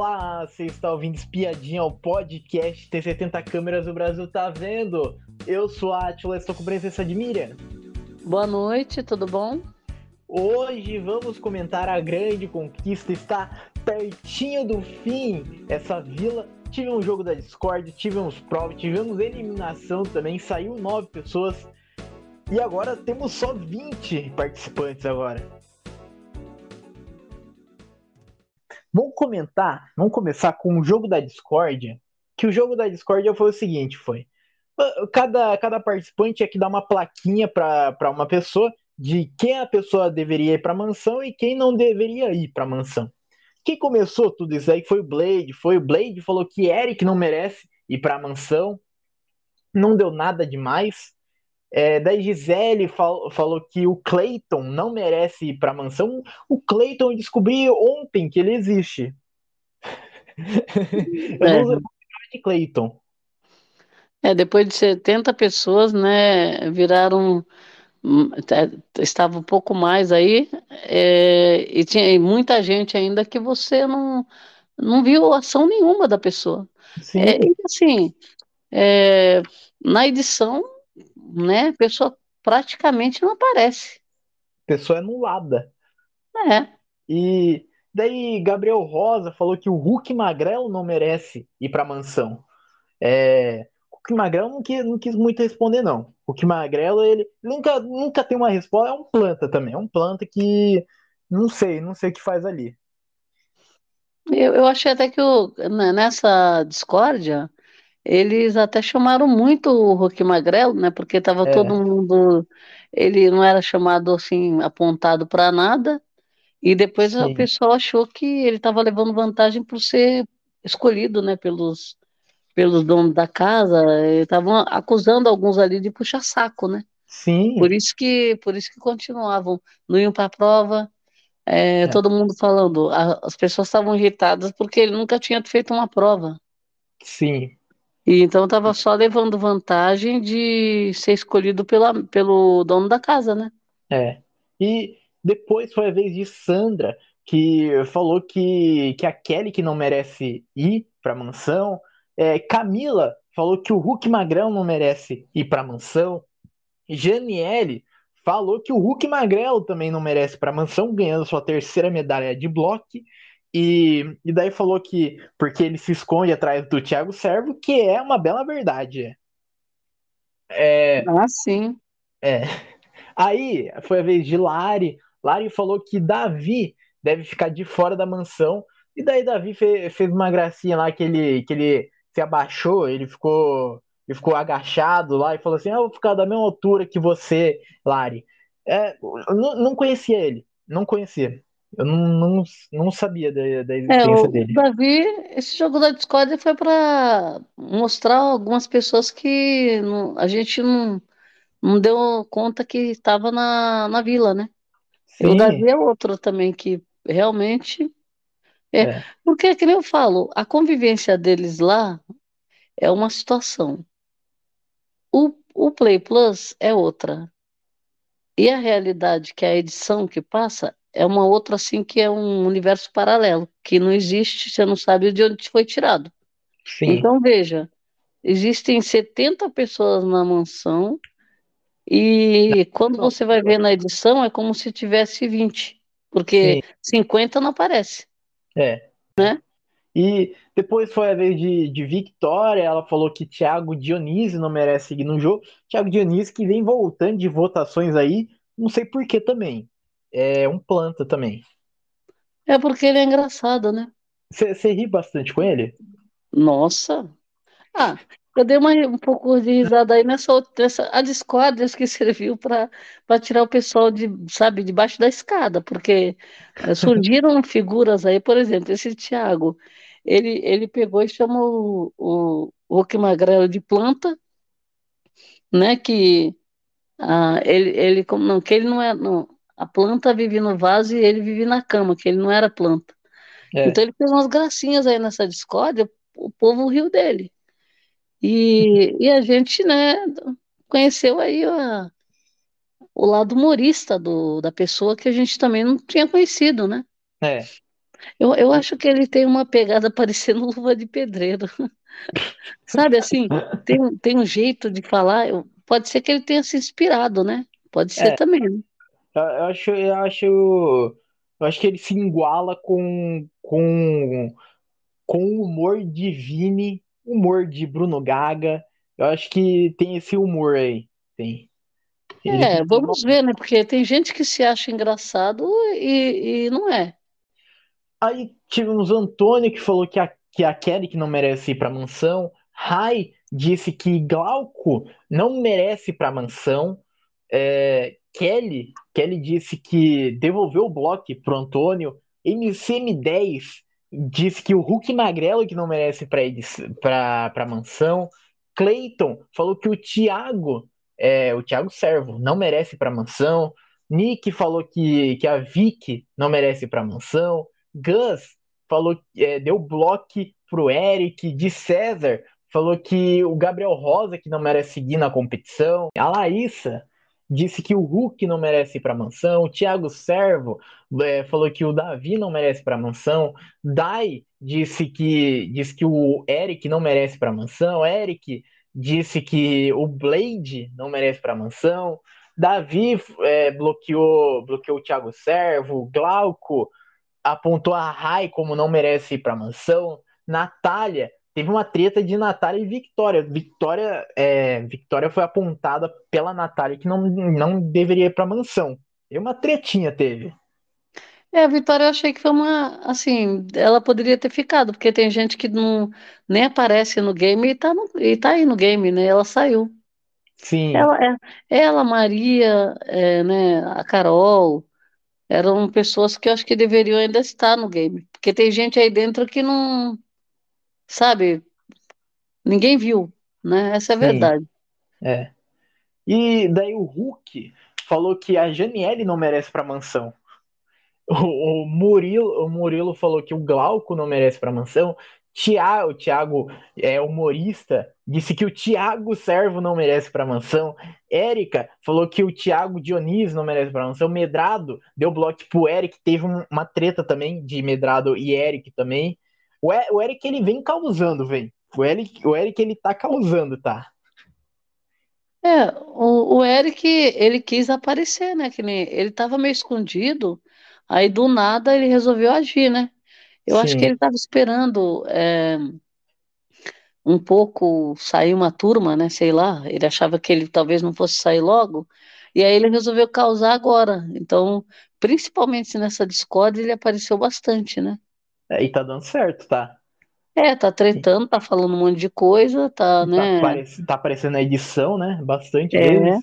Olá, você está ouvindo Espiadinha, o podcast Tem 70 câmeras o Brasil tá vendo. Eu sou a Atila, estou com presença de Miriam. Boa noite, tudo bom? Hoje vamos comentar a grande conquista, está pertinho do fim essa vila. Tivemos um jogo da Discord, tivemos prova, tivemos eliminação também, saiu nove pessoas. E agora temos só 20 participantes agora. Vamos comentar, vamos começar com o jogo da Discord. Que o jogo da Discord foi o seguinte, foi cada, cada participante tinha que dar uma plaquinha para uma pessoa de quem a pessoa deveria ir para mansão e quem não deveria ir para mansão. Quem começou tudo isso aí foi o Blade, foi o Blade falou que Eric não merece ir para mansão. Não deu nada demais. É, daí Gisele fal falou que o Clayton não merece ir para a mansão. O Clayton eu descobri ontem que ele existe. eu é. não de Clayton. É, depois de 70 pessoas, né, viraram hum, estava um pouco mais aí é, e tinha muita gente ainda que você não não viu ação nenhuma da pessoa. Sim. É, e assim, é, na edição né? A pessoa praticamente não aparece. Pessoa anulada. É. E daí Gabriel Rosa falou que o Hulk Magrelo não merece ir para mansão. É, o Hulk Magrelo não quis, não quis muito responder não. O Hulk Magrelo ele nunca nunca tem uma resposta. É um planta também. É um planta que não sei, não sei o que faz ali. Eu, eu achei até que o, né, nessa discórdia eles até chamaram muito o Hulk Magrelo, né? Porque estava é. todo mundo. Ele não era chamado assim, apontado para nada. E depois Sim. o pessoal achou que ele estava levando vantagem por ser escolhido, né? Pelos, pelos donos da casa. Estavam acusando alguns ali de puxar saco, né? Sim. Por isso que, por isso que continuavam, não iam para a prova. É, é. Todo mundo falando, a, as pessoas estavam irritadas porque ele nunca tinha feito uma prova. Sim. E então estava só levando vantagem de ser escolhido pela, pelo dono da casa, né? É. E depois foi a vez de Sandra, que falou que, que a Kelly que não merece ir para a mansão. É, Camila falou que o Hulk Magrão não merece ir para a mansão. Janiele falou que o Hulk Magrelo também não merece para a mansão, ganhando sua terceira medalha de bloco. E, e daí falou que porque ele se esconde atrás do Thiago Servo, que é uma bela verdade. É, ah, sim. É. Aí foi a vez de Lari. Lari falou que Davi deve ficar de fora da mansão. E daí Davi fez, fez uma gracinha lá que ele, que ele se abaixou, ele ficou, ele ficou agachado lá e falou assim: ah, Eu vou ficar da mesma altura que você, Lari. É, não, não conhecia ele, não conhecia. Eu não, não, não sabia da, da é, existência é, dele. Davi, esse jogo da Discord foi para mostrar algumas pessoas que não, a gente não, não deu conta que estava na, na vila, né? Sim. O Davi é outro também que realmente. É, é. Porque, que nem eu falo, a convivência deles lá é uma situação. O, o Play Plus é outra. E a realidade, que é a edição que passa, é uma outra assim que é um universo paralelo, que não existe, você não sabe de onde foi tirado. Sim. Então veja, existem 70 pessoas na mansão e quando você vai ver na edição é como se tivesse 20, porque Sim. 50 não aparece. É. Né? E depois foi a vez de, de Victoria, ela falou que Thiago Dionísio não merece seguir no jogo. Thiago Dionísio que vem voltando de votações aí, não sei por que também é um planta também. É porque ele é engraçado, né? Você ri bastante com ele? Nossa! Ah, eu dei uma, um pouco de risada aí nessa outra, nessa, a discórdia que serviu para tirar o pessoal de, sabe, debaixo da escada, porque eh, surgiram figuras aí, por exemplo, esse Thiago, ele, ele pegou e chamou o, o Magrelo de planta, né, que ah, ele, ele, não, que ele não é, não, a planta vive no vaso e ele vive na cama, que ele não era planta. É. Então ele fez umas gracinhas aí nessa discórdia, o povo riu dele. E, e a gente, né, conheceu aí a, o lado humorista do, da pessoa que a gente também não tinha conhecido, né? É. Eu, eu acho que ele tem uma pegada parecendo luva de pedreiro. Sabe assim, tem, tem um jeito de falar. eu- pode ser que ele tenha se inspirado, né? Pode ser É, também. né? Eu acho, eu acho, eu acho que ele se iguala com, com, com o humor de Vini, humor de Bruno Gaga. Eu acho que tem esse humor aí. Tem. Ele É, uma vamos ver, né? Porque tem gente que se acha engraçado e, e não é. Aí tivemos Antônio que falou que a, que a Kelly que não merece ir pra mansão. Rai disse que Glauco não merece ir pra mansão. É, Kelly, Kelly disse que devolveu o bloco pro Antônio. MCM10 disse que o Hulk Magrelo que não merece para mansão. Clayton falou que o Thiago, é, o Thiago Servo, não merece para mansão. Nick falou que, que a Vicky não merece para mansão. Gus falou é, deu bloco pro Eric. De César falou que o Gabriel Rosa que não merece seguir na competição. A Laísa disse que o Hulk não merece ir para mansão. O Thiago Servo é, falou que o Davi não merece para mansão. Dai disse que disse que o Eric não merece para mansão. Eric disse que o Blade não merece para mansão. Davi é, bloqueou bloqueou o Thiago Servo. Glauco apontou a Rai como não merece ir para mansão. Natália teve uma treta de Natália e Victoria. Victoria, é, Victoria foi apontada pela Natália que não, não deveria ir para mansão. E uma tretinha teve. É, a Vitória eu achei que foi uma, assim, ela poderia ter ficado, porque tem gente que não nem aparece no game e tá, no, e tá aí no game, né? Ela saiu. Sim, Ela, é, ela, Maria, é, né, a Carol, eram pessoas que eu acho que deveriam ainda estar no game, porque tem gente aí dentro que não, sabe, ninguém viu, né? Essa é a sim, verdade. é. E daí o Hulk falou que a Janiele não merece para mansão. O, o, Murilo, o Murilo falou que o Glauco não merece para mansão. Tiago, o Thiago é humorista, disse que o Thiago Servo não merece para mansão. Érica falou que o Thiago Dionísio não merece para mansão. Medrado deu bloco pro Eric, teve um, uma treta também de Medrado e Eric também. O, e, o Eric ele vem causando, vem. O Eric, o Eric ele tá causando, tá? É, o, o Eric, ele quis aparecer, né? Que nem, ele estava meio escondido, aí do nada ele resolveu agir, né? Eu acho que Sim, ele estava esperando é, um pouco sair uma turma, né? Sei lá, ele achava que ele talvez não fosse sair logo, e aí ele resolveu causar agora. Então, principalmente nessa Discord, ele apareceu bastante, né? É, e tá dando certo, tá? É, tá tretando, tá falando um monte de coisa, tá, Tá, né? aparec tá aparecendo na edição, né? Bastante É, vezes.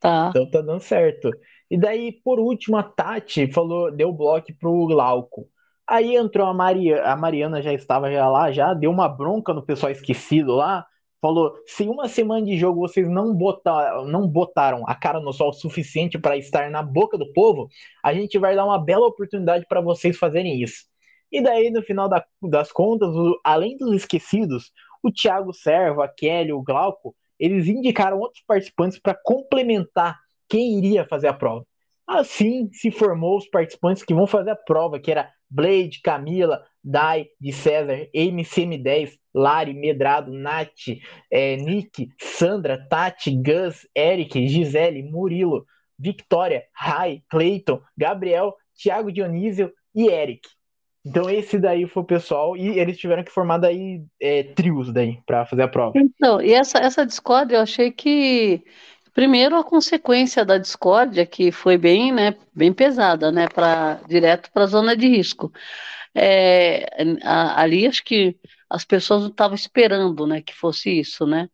tá. Então tá dando certo. E daí, por último, a Tati falou, deu bloco pro Glauco. Aí entrou a Maria, a Mariana já estava já lá, já deu uma bronca no pessoal esquecido lá. Falou: se uma semana de jogo vocês não botaram, não botaram a cara no sol o suficiente para estar na boca do povo, a gente vai dar uma bela oportunidade para vocês fazerem isso. E daí, no final da- das contas, o- além dos esquecidos, o Thiago Servo, a Kelly, o Glauco, eles indicaram outros participantes para complementar quem iria fazer a prova. Assim se formou os participantes que vão fazer a prova, que era Blade, Camila, Dai, de César, MCM10, Lari, Medrado, Nath, é, Nick, Sandra, Tati, Gus, Eric, Gisele, Murilo, Victoria, Rai, Clayton, Gabriel, Thiago Dionísio e Eric. Então esse daí foi o pessoal e eles tiveram que formar daí é, trios daí para fazer a prova. Então, e essa, essa discórdia, eu achei que, primeiro, a consequência da discórdia, que foi bem, né, bem pesada, né, para direto para a zona de risco. É, a- ali, acho que as pessoas não estavam esperando, né, que fosse isso, né.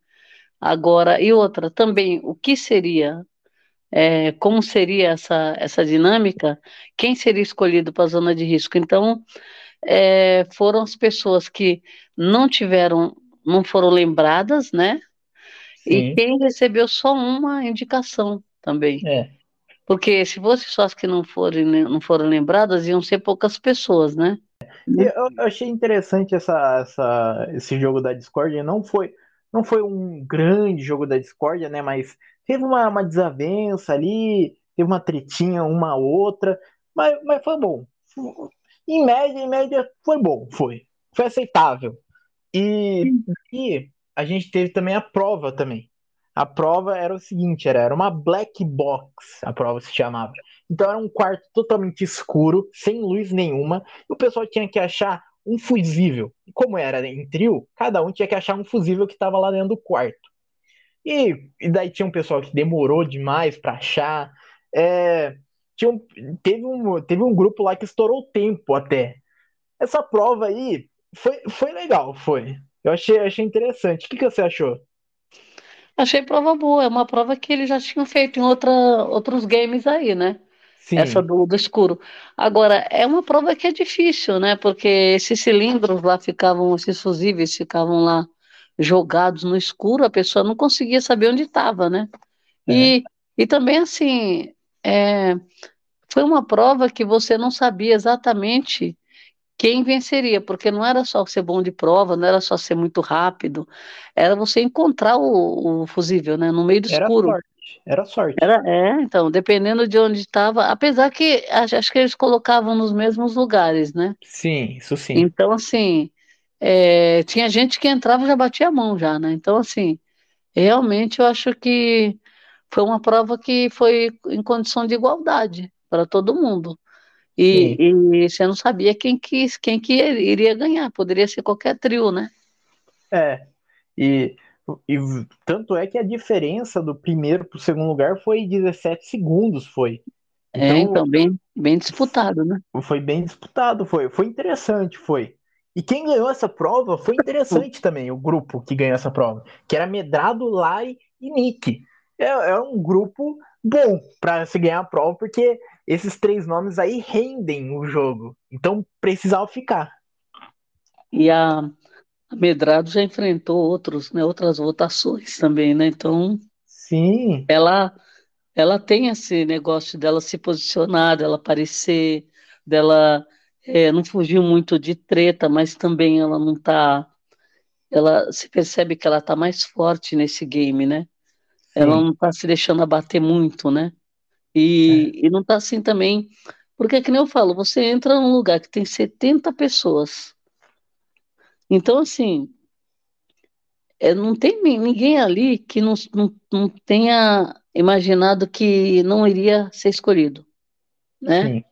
Agora, e outra, também, o que seria, é, como seria essa, essa dinâmica, quem seria escolhido para a zona de risco? Então, é, foram as pessoas que não tiveram, não foram lembradas, né? E Sim, quem recebeu só uma indicação também. é. Porque se fosse só as que não forem, não foram lembradas, iam ser poucas pessoas, né? E Né? Eu, eu achei interessante essa, essa, esse jogo da Discord. Não foi, não foi um grande jogo da Discord, né? Mas teve uma, uma desavença ali, teve uma tretinha, uma outra, mas, mas foi bom. Em média, em média, foi bom, foi. Foi aceitável. E, e a gente teve também a prova também. A prova era o seguinte, era, era uma black box, a prova se chamava. Então era um quarto totalmente escuro, sem luz nenhuma, e o pessoal tinha que achar um fusível. E como era em trio, cada um tinha que achar um fusível que estava lá dentro do quarto. E, e, daí tinha um pessoal que demorou demais para achar. É, tinha um, teve, um, teve um grupo lá que estourou o tempo até. Essa prova aí foi, foi legal, foi. Eu achei, achei interessante. O que, que você achou? Achei prova boa. É uma prova que eles já tinham feito em outra, outros games aí, né? Sim. Essa do, do escuro. Agora, é uma prova que é difícil, né? Porque esses cilindros lá ficavam, esses fusíveis ficavam lá jogados no escuro, a pessoa não conseguia saber onde estava, né? É. E, e também, assim, é, foi uma prova que você não sabia exatamente quem venceria, porque não era só ser bom de prova, não era só ser muito rápido, era você encontrar o, o fusível, né, no meio do era escuro. Sorte. Era sorte. Era, é, então, dependendo de onde estava, apesar que acho que eles colocavam nos mesmos lugares, né? Sim, isso sim. Então, assim, é, tinha gente que entrava e já batia a mão já, né? Então, assim, realmente eu acho que foi uma prova que foi em condição de igualdade para todo mundo. E, e, você não sabia quem que, quem que iria ganhar, poderia ser qualquer trio, né? É, e, e tanto é que a diferença do primeiro para o segundo lugar foi 17 segundos, foi. Então, é, então, bem, bem disputado, né? Foi bem disputado, foi, foi interessante, foi. E quem ganhou essa prova foi interessante também, o grupo que ganhou essa prova, que era Medrado, Lai e Nick. É, é um grupo bom para se ganhar a prova, porque esses três nomes aí rendem o jogo. Então precisava ficar. E a, Medrado já enfrentou outros, né, outras votações também, né? Então. Sim. Ela, ela tem esse negócio dela se posicionar, dela aparecer, dela é, não fugiu muito de treta, mas também ela não tá. Ela se percebe que ela tá mais forte nesse game, né? Sim. Ela não tá se deixando abater muito, né? E, é. e não tá assim também, porque é que nem eu falo, você entra num lugar que tem 70 pessoas. Então, assim, é, não tem ninguém ali que não, não, não tenha imaginado que não iria ser escolhido, né? Sim.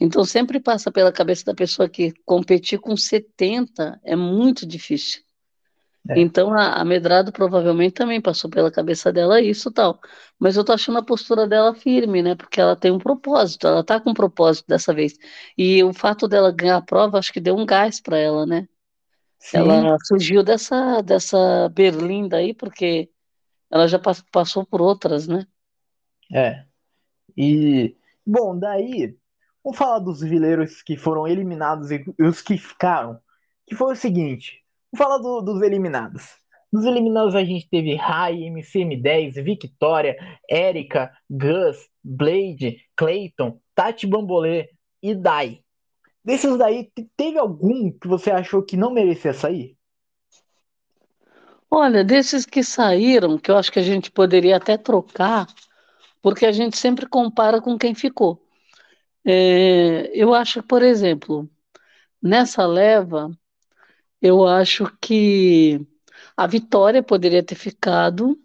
Então, sempre passa pela cabeça da pessoa que competir com 70 é muito difícil. É. Então, a, a Medrado provavelmente também passou pela cabeça dela isso tal. Mas eu tô achando a postura dela firme, né? Porque ela tem um propósito, ela tá com um propósito dessa vez. E o fato dela ganhar a prova, acho que deu um gás para ela, né? Sim. Ela fugiu dessa, dessa berlinda aí, porque ela já passou por outras, né? É. E, bom, daí, vamos falar dos vileiros que foram eliminados e os que ficaram. Que foi o seguinte: Vou falar do, dos eliminados. Dos eliminados a gente teve Rai, MCM10, Victoria, Erika, Gus, Blade, Clayton, Tati Bambolê e Dai. Desses daí, teve algum que você achou que não merecia sair? Olha, desses que saíram, que eu acho que a gente poderia até trocar, porque a gente sempre compara com quem ficou. É, eu acho, por exemplo, nessa leva, eu acho que a Vitória poderia ter ficado.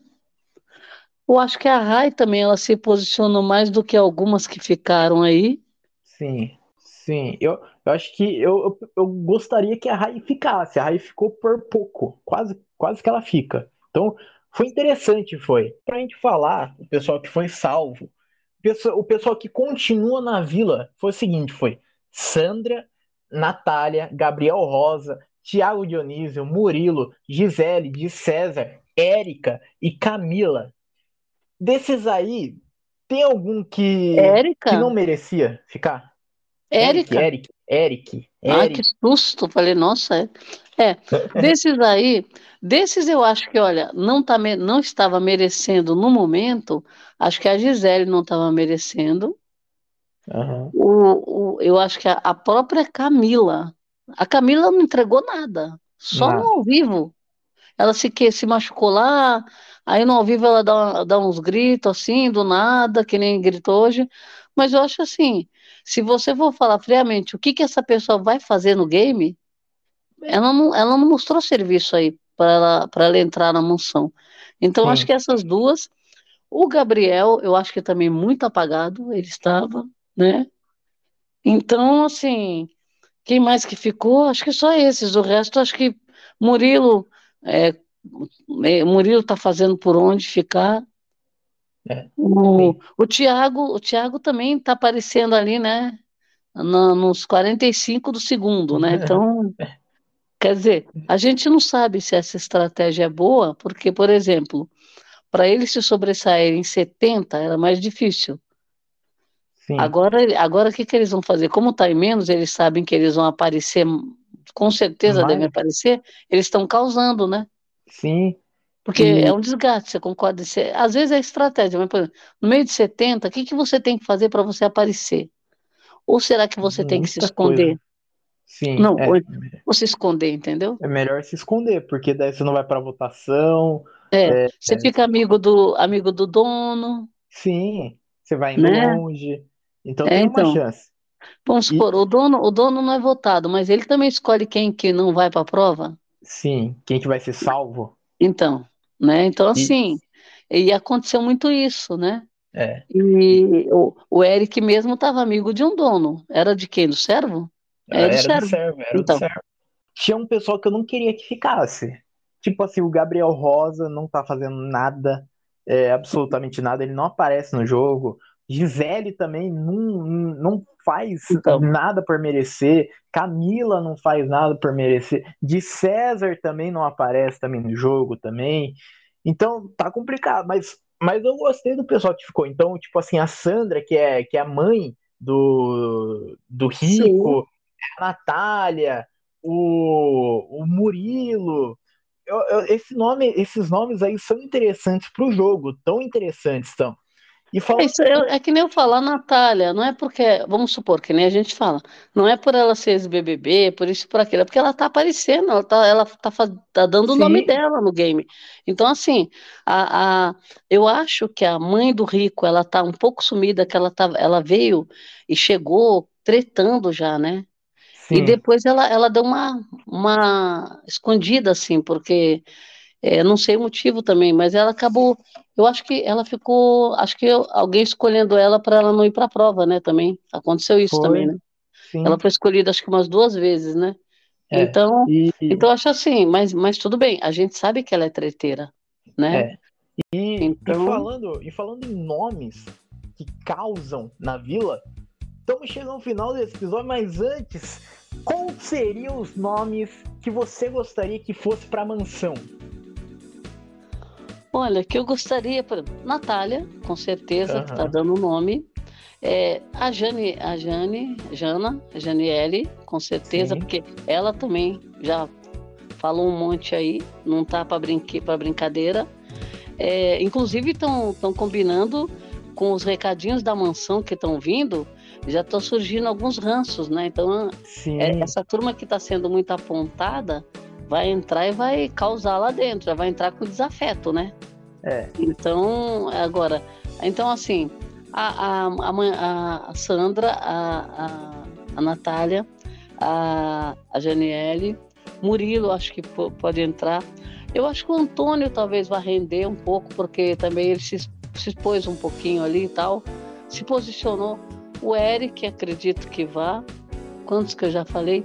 Eu acho que a Rai também ela se posicionou mais do que algumas que ficaram aí. Sim, sim. Eu, eu acho que eu, eu, eu gostaria que a Rai ficasse. A Rai ficou por pouco, quase, quase que ela fica. Então, foi interessante, foi. Pra gente falar, o pessoal que foi salvo, o pessoal que continua na vila, foi o seguinte, foi Sandra, Natália, Gabriel Rosa, Tiago Dionísio, Murilo, Gisele, de César, Érica e Camila. Desses aí, tem algum que, Érica? que não merecia ficar? Érica? Eric, Eric, Eric. Ah, que susto! Falei, nossa, é. é. desses aí, desses eu acho que, olha, não, tá, não estava merecendo no momento, acho que a Gisele não estava merecendo. Uhum. O, o, eu acho que a, a própria Camila a Camila não entregou nada, só no ao vivo. Ela se, que, se machucou lá, aí no ao vivo ela dá, dá uns gritos assim, do nada, que nem gritou hoje. Mas eu acho assim, se você for falar friamente o que, que essa pessoa vai fazer no game, ela não, ela não mostrou serviço aí para ela, ela entrar na mansão. Então, Sim. acho que essas duas. O Gabriel, eu acho que também muito apagado, ele estava, né? Então, assim, quem mais que ficou? Acho que só esses. O resto, acho que Murilo, é, é Murilo está fazendo por onde ficar. É, o, o Thiago, o Thiago também está aparecendo ali, né? No, nos 45 do segundo, né? Então, quer dizer, a gente não sabe se essa estratégia é boa, porque, por exemplo, para ele se sobressair em 70 era mais difícil. Sim. Agora, agora o que, que eles vão fazer? Como está em menos, eles sabem que eles vão aparecer, com certeza Mas... devem aparecer, eles estão causando, né? Sim. Porque é um desgaste, você concorda? Você, às vezes é estratégia, mas, por exemplo, no meio de 70, o que, que você tem que fazer para você aparecer? Ou será que você Muita tem que se esconder? Coisa. Sim. Não, é. ou se esconder, entendeu? É melhor se esconder, porque daí você não vai para votação. É, é, você fica amigo do amigo do dono. Sim, você vai indo né? longe. Então é, tem uma então, chance. Vamos supor, e... o, dono, o dono não é votado, mas ele também escolhe quem que não vai para a prova? Sim, quem que vai ser salvo. Então, né? Então, assim, e, e aconteceu muito isso, né? É. E o, o Eric mesmo estava amigo de um dono. Era de quem? Do servo? Era, do servo. servo era então. do servo. Tinha um pessoal que eu não queria que ficasse. Tipo assim, o Gabriel Rosa não tá fazendo nada, é, absolutamente nada, ele não aparece no jogo. Gisele também não, não faz então. nada por merecer. Camila não faz nada por merecer. De César também não aparece também no jogo também. Então tá complicado, mas, mas eu gostei do pessoal que ficou. Então, tipo assim, a Sandra, que é, que é a mãe do, do Rico, Sim. a Natália, o, o Murilo. Eu, eu, esse nome, esses nomes aí são interessantes para o jogo, tão interessantes estão. E fala... é, isso é, é, que nem eu falo, a Natália, não é porque, vamos supor, que nem a gente fala, não é por ela ser ex-BBB, por isso, por aquilo, é porque ela tá aparecendo, ela tá, ela tá, tá dando Sim. o nome dela no game. Então, assim, a, a, eu acho que a mãe do Rico, ela tá um pouco sumida, que ela, tá, ela veio e chegou tretando já, né? Sim. E depois ela, ela deu uma, uma escondida, assim, porque é, não sei o motivo também, mas ela acabou. Eu acho que ela ficou. Acho que eu, alguém escolhendo ela para ela não ir para a prova, né? Também. Aconteceu isso foi. também, né? Sim. Ela foi escolhida acho que umas duas vezes, né? É, então, e... então acho assim, mas, mas tudo bem, a gente sabe que ela é treteira, né? É. E, então... e, falando, e falando em nomes que causam na vila, estamos chegando ao final desse episódio, mas antes, quais seriam os nomes que você gostaria que fosse para a mansão? Olha, que eu gostaria, por Natália, com certeza, uhum. que está dando o nome. É, a Jane, a Jane, Jana, a Janiele, com certeza, Sim. porque ela também já falou um monte aí, não tá para brinque, brincadeira. É, inclusive estão combinando com os recadinhos da mansão que estão vindo, já estão surgindo alguns ranços, né? Então, é, essa turma que está sendo muito apontada, vai entrar e vai causar lá dentro, já vai entrar com desafeto, né? É. Então, agora, então assim, a, a, a, a Sandra, a, a, a Natália, a, a Janiele, Murilo, acho que pode entrar. Eu acho que o Antônio talvez vá render um pouco, porque também ele se, se expôs um pouquinho ali e tal, se posicionou. O Eric, acredito que vá. Quantos que eu já falei?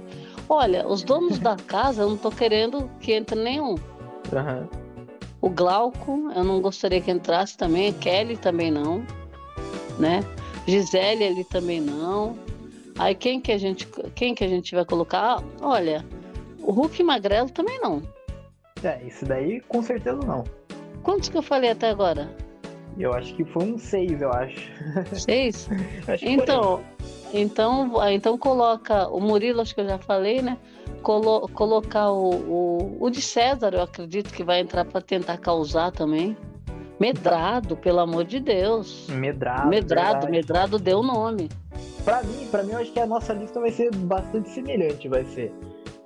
Olha, os donos da casa, eu não estou querendo que entre nenhum. Uhum. O Glauco, eu não gostaria que entrasse também. Kelly também não, né? Gisele ali também não. Aí quem que a gente, quem que a gente vai colocar? Olha, o Hulk Magrelo também não. É, isso daí com certeza não. Quantos que eu falei até agora? Eu acho que foi um seis, eu acho. Seis? acho então, então, então coloca o Murilo, acho que eu já falei, né? Colo, colocar o, o, o de César, eu acredito que vai entrar para tentar causar também. Medrado, pelo amor de Deus. Medrado. Medrado, verdade. Medrado deu o nome. Para mim, para mim, eu acho que a nossa lista vai ser bastante semelhante, vai ser.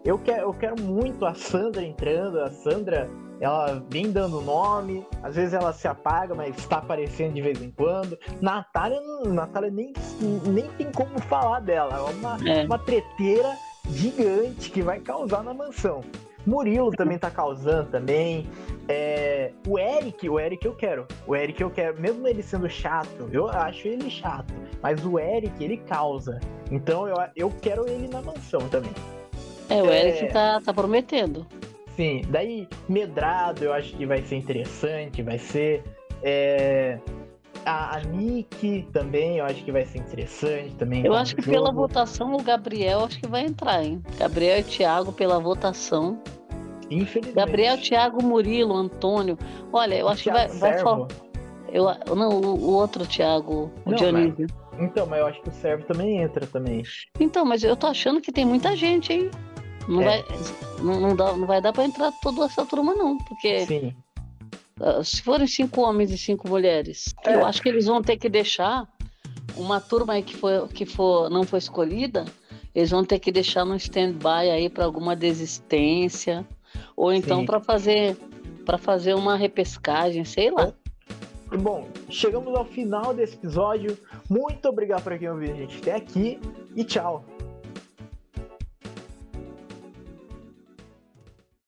Eu quero, eu quero muito a Sandra entrando, a Sandra ela vem dando nome, às vezes ela se apaga, mas está aparecendo de vez em quando. Natália, Natália nem, nem tem como falar dela, é uma, é. uma treteira gigante que vai causar na mansão. Murilo também tá causando também. É, o Eric, o Eric eu quero. O Eric eu quero, mesmo ele sendo chato, eu acho ele chato. Mas o Eric, ele causa. Então eu, eu quero ele na mansão também. É, o Eric é... tá, tá prometendo. Sim, daí Medrado eu acho que vai ser interessante, vai ser. É, a, a Nick também, eu acho que vai ser interessante também. Eu acho que jogo. pela votação o Gabriel acho que vai entrar, hein? Gabriel e Thiago pela votação. Infelizmente. Gabriel, Thiago, Murilo, Antônio. Olha, eu acho que vai, vai falar. Eu, não, o, o outro Thiago, o não, Dionísio. Mas, então, mas eu acho que o Servo também entra também. Então, mas eu tô achando que tem muita gente, hein? Não, é. vai, não, não, dá, não vai dar para entrar toda essa turma, não, porque Sim. Uh, se forem cinco homens e cinco mulheres, é. eu acho que eles vão ter que deixar uma turma aí que, foi, que for, não foi escolhida, eles vão ter que deixar no stand-by aí para alguma desistência, ou então para fazer para fazer uma repescagem, sei lá. Bom, chegamos ao final desse episódio. Muito obrigado por quem ouviu a gente até aqui e tchau.